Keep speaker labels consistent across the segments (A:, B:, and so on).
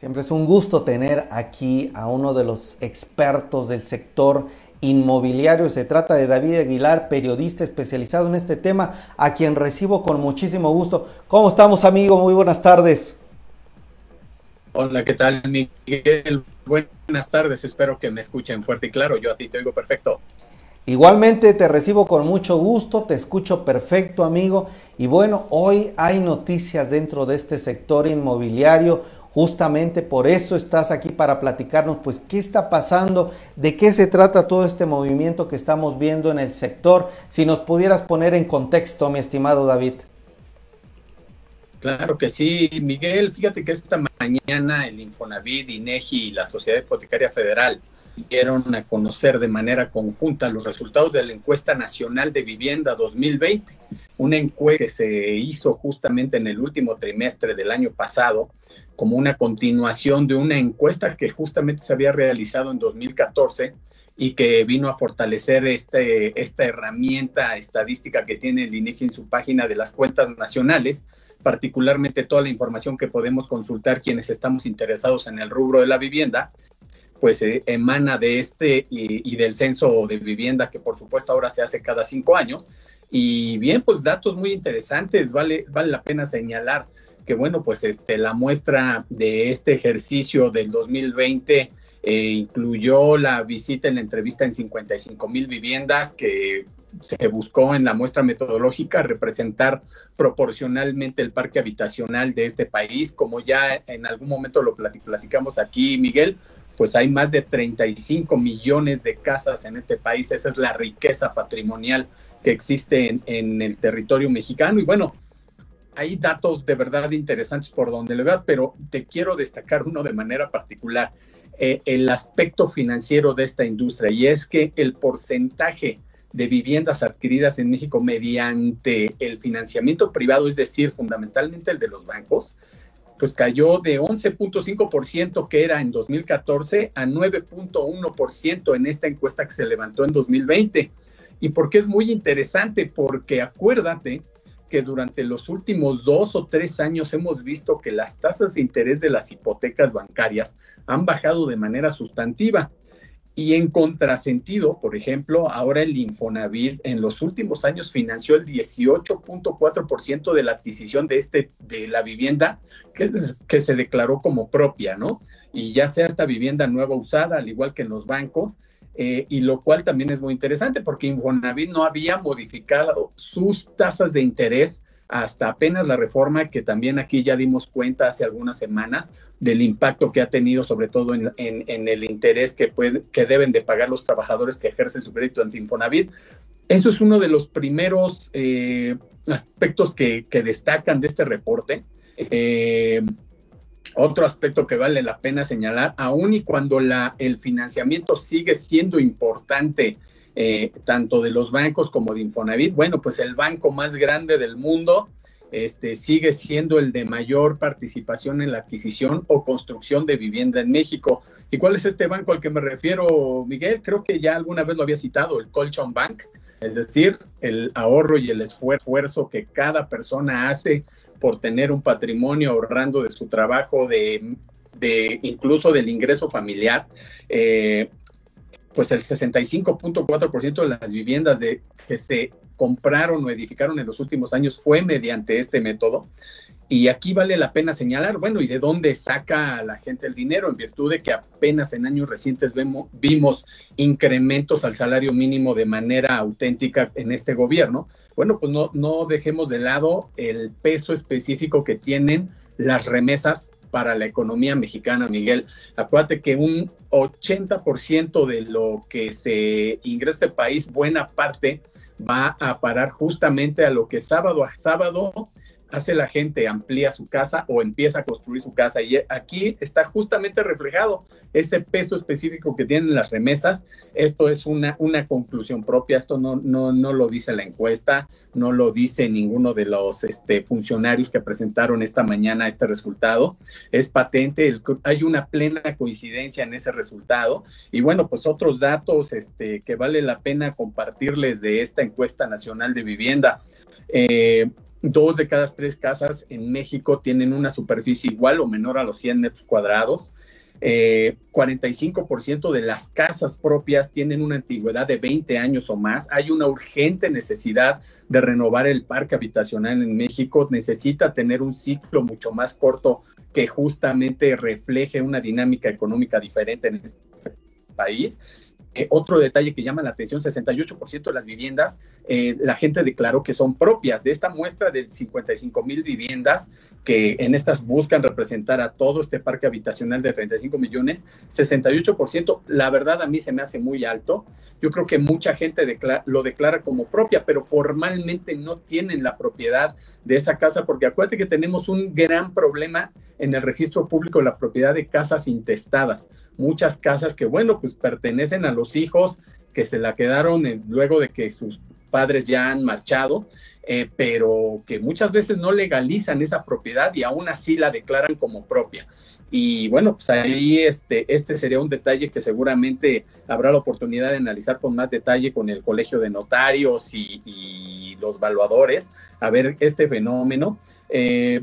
A: Siempre es un gusto tener aquí a uno de los expertos del sector inmobiliario. Se trata de David Aguilar, periodista especializado en este tema, a quien recibo con muchísimo gusto. ¿Cómo estamos, amigo? Muy buenas tardes.
B: Hola, ¿qué tal, Miguel? Buenas tardes, espero que me escuchen fuerte y claro. Yo a ti te oigo perfecto.
A: Igualmente te recibo con mucho gusto, te escucho perfecto, amigo. Y bueno, hoy hay noticias dentro de este sector inmobiliario Justamente por eso estás aquí para platicarnos, pues, qué está pasando, de qué se trata todo este movimiento que estamos viendo en el sector. Si nos pudieras poner en contexto, mi estimado David.
B: Claro que sí, Miguel. Fíjate que esta mañana el Infonavit, INEGI y la Sociedad Hipotecaria Federal dieron a conocer de manera conjunta los resultados de la encuesta nacional de vivienda 2020, una encuesta que se hizo justamente en el último trimestre del año pasado como una continuación de una encuesta que justamente se había realizado en 2014 y que vino a fortalecer este, esta herramienta estadística que tiene el INEGI en su página de las cuentas nacionales, particularmente toda la información que podemos consultar quienes estamos interesados en el rubro de la vivienda, pues eh, emana de este y, del censo de vivienda que por supuesto ahora se hace cada cinco años. Y bien, pues datos muy interesantes, vale, vale la pena señalar que bueno, pues este, la muestra de este ejercicio del 2020 eh, incluyó la visita en la entrevista en 55 mil viviendas que se buscó en la muestra metodológica representar proporcionalmente el parque habitacional de este país, como ya en algún momento lo platicamos aquí, Miguel, pues hay más de 35 millones de casas en este país, esa es la riqueza patrimonial que existe en, el territorio mexicano. Y bueno, hay datos de verdad interesantes por donde le veas, pero te quiero destacar uno de manera particular, eh, el aspecto financiero de esta industria, y es que el porcentaje de viviendas adquiridas en México mediante el financiamiento privado, es decir, fundamentalmente el de los bancos, pues cayó de 11.5% que era en 2014 a 9.1% en esta encuesta que se levantó en 2020. ¿Y por qué es muy interesante? Porque acuérdate que durante los últimos dos o tres años hemos visto que las tasas de interés de las hipotecas bancarias han bajado de manera sustantiva. Y en contrasentido, por ejemplo, ahora el Infonavit en los últimos años financió el 18.4% de la adquisición de, este, de la vivienda que, que se declaró como propia, ¿no? Y ya sea esta vivienda nueva usada, al igual que en los bancos, eh, y lo cual también es muy interesante porque Infonavit no había modificado sus tasas de interés hasta apenas la reforma que también aquí ya dimos cuenta hace algunas semanas del impacto que ha tenido sobre todo en, el interés que, que deben de pagar los trabajadores que ejercen su crédito ante Infonavit. Eso es uno de los primeros eh, aspectos que, destacan de este reporte. Eh, otro aspecto que vale la pena señalar, aun y cuando el financiamiento sigue siendo importante, eh, tanto de los bancos como de Infonavit, bueno, pues el banco más grande del mundo este, sigue siendo el de mayor participación en la adquisición o construcción de vivienda en México. ¿Y cuál es este banco al que me refiero, Miguel? Creo que ya alguna vez lo había citado, el Colchon Bank, es decir, el ahorro y el esfuerzo que cada persona hace por tener un patrimonio ahorrando de su trabajo, de, incluso del ingreso familiar. Eh, pues el 65.4% de las viviendas de, que se compraron o edificaron en los últimos años fue mediante este método. Y aquí vale la pena señalar, bueno, ¿y de dónde saca la gente el dinero? En virtud de que apenas en años recientes vemos, vimos incrementos al salario mínimo de manera auténtica en este gobierno. Bueno, pues no, no dejemos de lado el peso específico que tienen las remesas para la economía mexicana, Miguel. Acuérdate que un 80% de lo que se ingresa este país, buena parte, va a parar justamente a lo que sábado a sábado hace la gente, amplía su casa o empieza a construir su casa. Y aquí está justamente reflejado ese peso específico que tienen las remesas. Esto es una, una conclusión propia, esto no, no, no lo dice la encuesta, no lo dice ninguno de los este, funcionarios que presentaron esta mañana este resultado. Es patente, hay una plena coincidencia en ese resultado. Y bueno, pues otros datos este, que vale la pena compartirles de esta encuesta nacional de vivienda. Eh, dos de cada tres casas en México tienen una superficie igual o menor a los 100 metros cuadrados. 45% de las casas propias tienen una antigüedad de 20 años o más. Hay una urgente necesidad de renovar el parque habitacional en México. Necesita tener un ciclo mucho más corto que justamente refleje una dinámica económica diferente en este país. Eh, otro detalle que llama la atención, 68% de las viviendas, eh, la gente declaró que son propias. De esta muestra de 55 mil viviendas que en estas buscan representar a todo este parque habitacional de 35 millones, 68%, la verdad a mí se me hace muy alto. Yo creo que mucha gente lo declara como propia, pero formalmente no tienen la propiedad de esa casa, porque acuérdate que tenemos un gran problema en el registro público de la propiedad de casas intestadas. Muchas casas que, bueno, pues pertenecen a los hijos que se la quedaron luego de que sus padres ya han marchado, eh, pero que muchas veces no legalizan esa propiedad y aún así la declaran como propia. Y bueno, pues ahí este, este sería un detalle que seguramente habrá la oportunidad de analizar con más detalle con el Colegio de Notarios y, los evaluadores, a ver este fenómeno. Eh,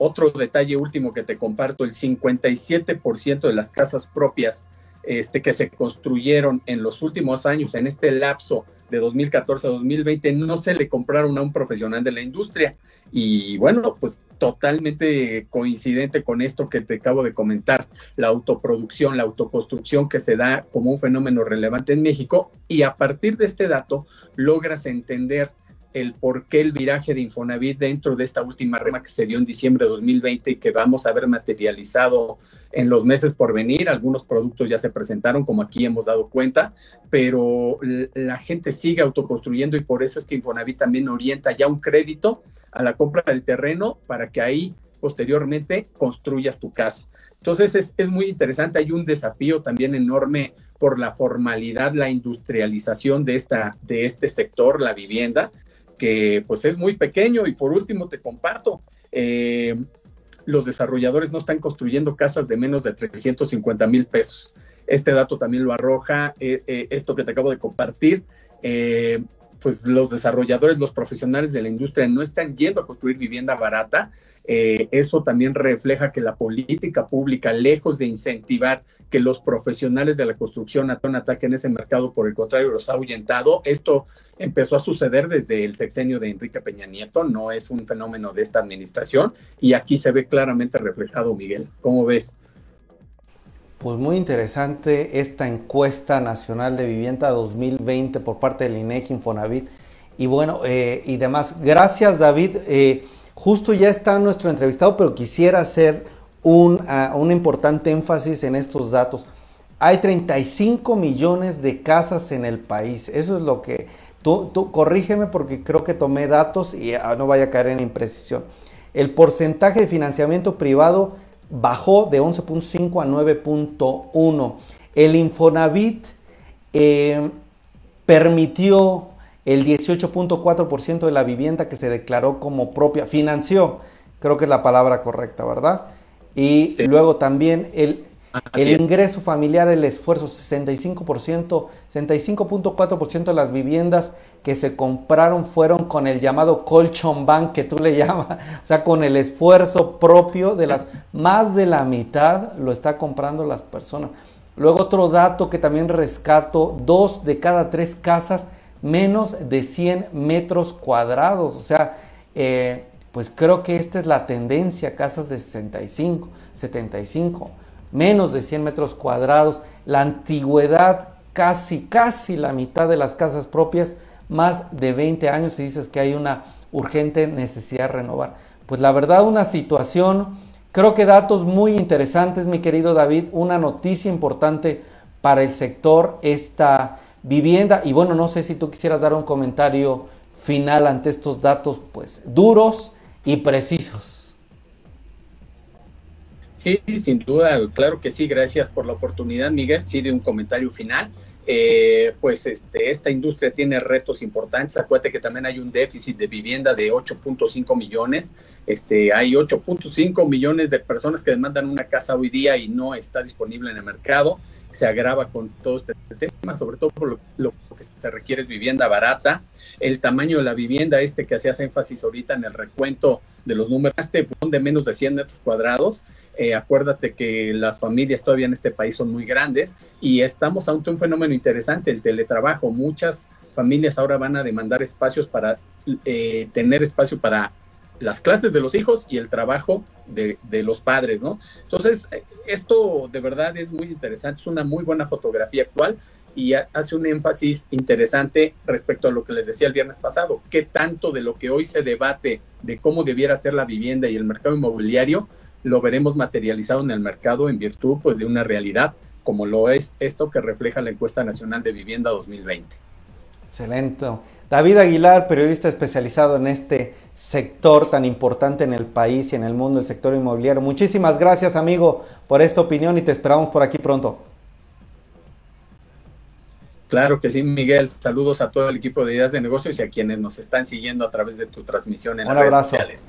B: otro detalle último que te comparto, el 57% de las casas propias este, que se construyeron en los últimos años, en este lapso de 2014 a 2020, no se le compraron a un profesional de la industria. Y bueno, pues totalmente coincidente con esto que te acabo de comentar, la autoproducción, la autoconstrucción que se da como un fenómeno relevante en México. Y a partir de este dato, logras entender el por qué el viraje de Infonavit dentro de esta última rema que se dio en diciembre de 2020 y que vamos a ver materializado en los meses por venir. Algunos productos ya se presentaron, como aquí hemos dado cuenta, pero la gente sigue autoconstruyendo y por eso es que Infonavit también orienta ya un crédito a la compra del terreno para que ahí posteriormente construyas tu casa. Entonces es, es muy interesante, hay un desafío también enorme por la formalidad, la industrialización de, esta, de este sector, la vivienda, que pues es muy pequeño y por último te comparto, eh, los desarrolladores no están construyendo casas de menos de 350 mil pesos. Este dato también lo arroja eh, eh, esto que te acabo de compartir. Pues los desarrolladores, los profesionales de la industria no están yendo a construir vivienda barata, eh, eso también refleja que la política pública, lejos de incentivar que los profesionales de la construcción ataquen ese mercado, por el contrario, los ha ahuyentado. Esto empezó a suceder desde el sexenio de Enrique Peña Nieto, no es un fenómeno de esta administración, y aquí se ve claramente reflejado, Miguel. ¿Cómo ves?
A: Pues muy interesante esta encuesta nacional de vivienda 2020 por parte del INEGI Infonavit. Y bueno, eh, y demás. Gracias, David. Eh, Justo ya está nuestro entrevistado, pero quisiera hacer un, ah, un importante énfasis en estos datos. Hay 35 millones de casas en el país. Eso es lo que... Tú corrígeme porque creo que tomé datos y ah, no vaya a caer en imprecisión. El porcentaje de financiamiento privado bajó de 11.5 a 9.1. El Infonavit eh, permitió el 18.4% de la vivienda que se declaró como propia, financió, creo que es la palabra correcta, ¿verdad? Y luego también el, el ingreso familiar, el esfuerzo, 65%, 65.4% de las viviendas que se compraron fueron con el llamado colchon bank que tú le llamas, o sea, con el esfuerzo propio de las, más de la mitad lo está comprando las personas. Luego otro dato que también rescato, dos de cada tres casas menos de 100 metros cuadrados. O sea, eh, pues creo que esta es la tendencia, casas de 65, 75, menos de 100 metros cuadrados. La antigüedad, casi, casi la mitad de las casas propias, más de 20 años y dices que hay una urgente necesidad de renovar. Pues la verdad, una situación, creo que datos muy interesantes, mi querido David, una noticia importante para el sector, esta vivienda. Y bueno, no sé si tú quisieras dar un comentario final ante estos datos, pues duros y precisos.
B: Sí, sin duda, claro que sí, gracias por la oportunidad, Miguel. Sí, de un comentario final. Eh, pues este, esta industria tiene retos importantes. Acuérdate que también hay un déficit de vivienda de 8.5 millones. Este, hay 8.5 millones de personas que demandan una casa hoy día y no está disponible en el mercado se agrava con todo este tema, sobre todo por lo, que se requiere es vivienda barata, el tamaño de la vivienda, este que hacías énfasis ahorita en el recuento de los números, este de menos de 100 metros cuadrados, eh, acuérdate que las familias todavía en este país son muy grandes y estamos ante un fenómeno interesante, el teletrabajo. Muchas familias ahora van a demandar espacios para eh, tener espacio para las clases de los hijos y el trabajo de, los padres, ¿no? Entonces, esto de verdad es muy interesante, es una muy buena fotografía actual y hace un énfasis interesante respecto a lo que les decía el viernes pasado, qué tanto de lo que hoy se debate de cómo debiera ser la vivienda y el mercado inmobiliario lo veremos materializado en el mercado en virtud pues de una realidad como lo es esto que refleja la encuesta nacional de vivienda 2020.
A: Excelente. David Aguilar, periodista especializado en este sector tan importante en el país y en el mundo, el sector inmobiliario. Muchísimas gracias, amigo, por esta opinión y te esperamos por aquí pronto.
B: Claro que sí, Miguel. Saludos a todo el equipo de Ideas de Negocios y a quienes nos están siguiendo a través de tu transmisión en las redes sociales.